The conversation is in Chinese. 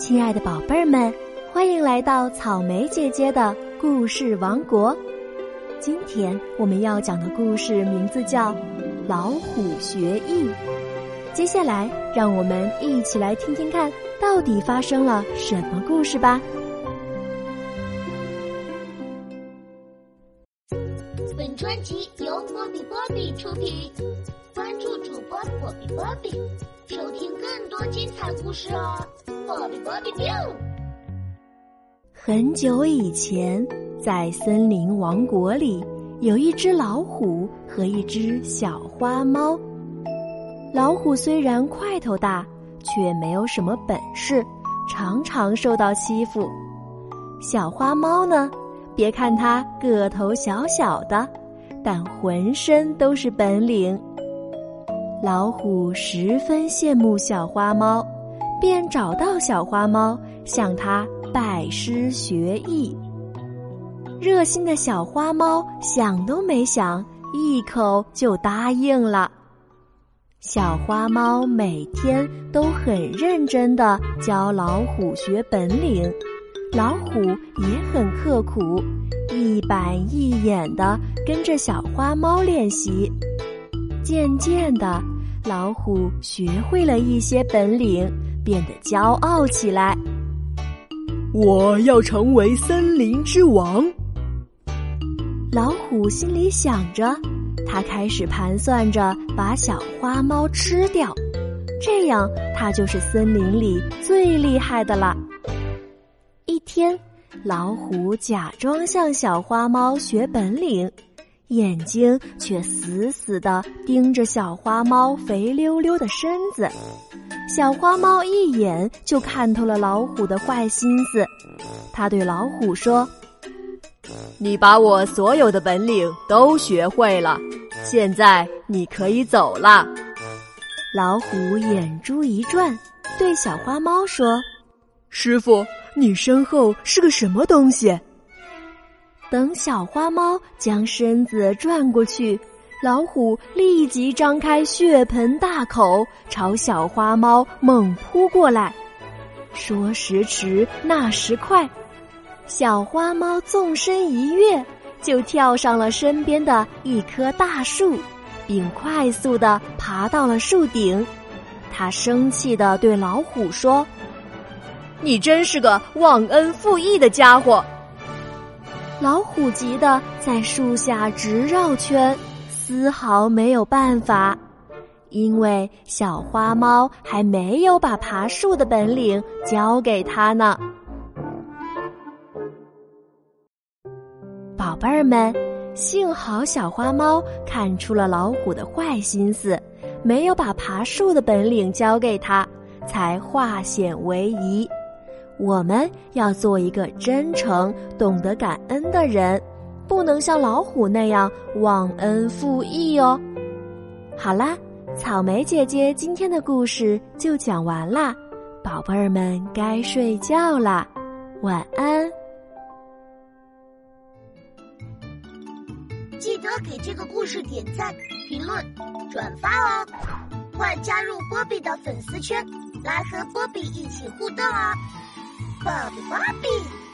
亲爱的宝贝儿们，欢迎来到草莓姐姐的故事王国。今天我们要讲的故事名字叫《老虎学艺》。接下来，让我们一起来听听看，到底发生了什么故事吧。本专辑由波比波比出品，关注主播波比波比，收听更多精彩故事哦！波比波比 biu。很久以前，在森林王国里，有一只老虎和一只小花猫。老虎虽然块头大，却没有什么本事，常常受到欺负。小花猫呢？别看它个头小小的，但浑身都是本领。老虎十分羡慕小花猫，便找到小花猫，向它拜师学艺。热心的小花猫想都没想，一口就答应了。小花猫每天都很认真的教老虎学本领。老虎也很刻苦，一板一眼的跟着小花猫练习。渐渐的，老虎学会了一些本领，变得骄傲起来。我要成为森林之王。老虎心里想着，他开始盘算着把小花猫吃掉，这样他就是森林里最厉害的了。一天，老虎假装向小花猫学本领，眼睛却死死的盯着小花猫肥溜溜的身子。小花猫一眼就看透了老虎的坏心思，他对老虎说：“你把我所有的本领都学会了，现在你可以走了。”老虎眼珠一转，对小花猫说：“师傅。”你身后是个什么东西？等小花猫将身子转过去，老虎立即张开血盆大口，朝小花猫猛扑过来。说时迟，那时快，小花猫纵身一跃，就跳上了身边的一棵大树，并快速的爬到了树顶。它生气的对老虎说。你真是个忘恩负义的家伙！老虎急得在树下直绕圈，丝毫没有办法，因为小花猫还没有把爬树的本领教给他呢。宝贝儿们，幸好小花猫看出了老虎的坏心思，没有把爬树的本领教给他，才化险为夷。我们要做一个真诚、懂得感恩的人，不能像老虎那样忘恩负义哦。好啦，草莓姐姐今天的故事就讲完啦，宝贝儿们该睡觉啦，晚安。记得给这个故事点赞、评论、转发哦，快加入波比的粉丝圈，来和波比一起互动哦。Bob Bobby.